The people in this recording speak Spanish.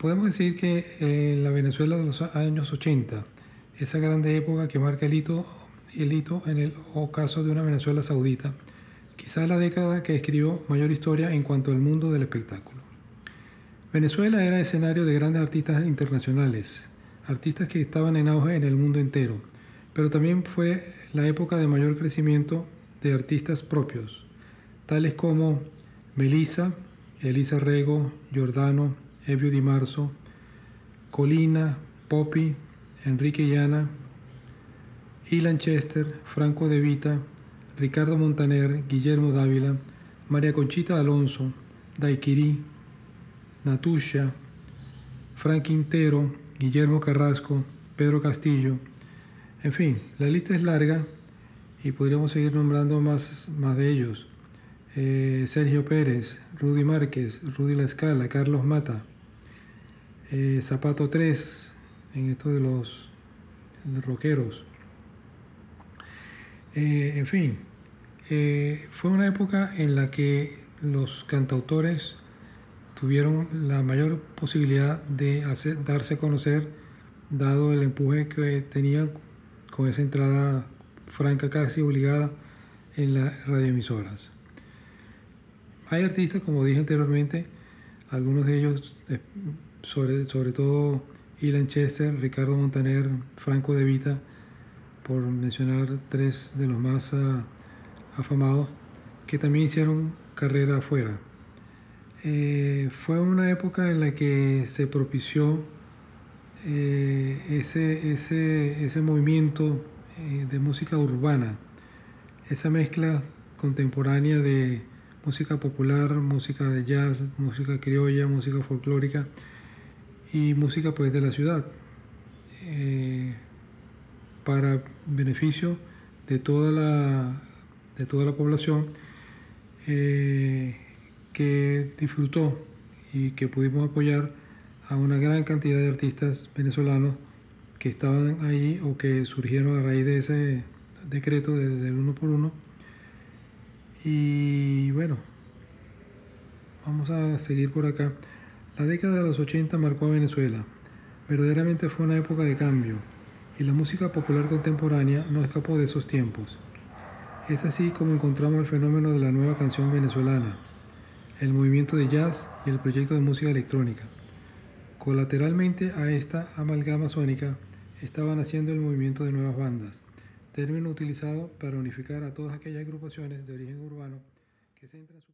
Podemos decir que en la Venezuela de los años 80, esa grande época que marca el hito, el hito en el ocaso de una Venezuela saudita, quizás la década que escribió mayor historia en cuanto al mundo del espectáculo. Venezuela era escenario de grandes artistas internacionales, artistas que estaban en auge en el mundo entero, pero también fue la época de mayor crecimiento de artistas propios, tales como Melissa, Elisa Rego, Giordano, Evio Di Marzo, Colina, Poppy, Enrique Llana, Ilan Chester, Franco De Vita, Ricardo Montaner, Guillermo Dávila, María Conchita Alonso, Daiquiri, Natusha, Frank Quintero, Guillermo Carrasco, Pedro Castillo, en fin, la lista es larga y podríamos seguir nombrando más, más de ellos. Eh, Sergio Pérez, Rudy Márquez, Rudy La Escala, Carlos Mata, eh, Zapato 3, en esto de los rockeros. Eh, en fin, fue una época en la que los cantautores tuvieron la mayor posibilidad de darse a conocer, dado el empuje que tenían con esa entrada franca casi obligada en las radioemisoras. Hay artistas, como dije anteriormente, algunos de ellos, eh, sobre, sobre todo Ilan Chester, Ricardo Montaner, Franco De Vita, por mencionar tres de los más ah, afamados, que también hicieron carrera afuera. Eh, fue una época en la que se propició eh, ese, ese, ese, movimiento de música urbana, esa mezcla contemporánea de música popular, música de jazz, música criolla, música folclórica y música pues de la ciudad eh, para beneficio de toda la, de toda la población eh, que disfrutó y que pudimos apoyar a una gran cantidad de artistas venezolanos que estaban ahí o que surgieron a raíz de ese decreto del uno por uno y bueno, vamos a seguir por acá. La década de los 80 marcó a Venezuela. Verdaderamente fue una época de cambio y la música popular contemporánea no escapó de esos tiempos. Es así como encontramos el fenómeno de la nueva canción venezolana, el movimiento de jazz y el proyecto de música electrónica. Colateralmente a esta amalgama sónica estaba naciendo el movimiento de nuevas bandas término utilizado para unificar a todas aquellas agrupaciones de origen urbano que centran su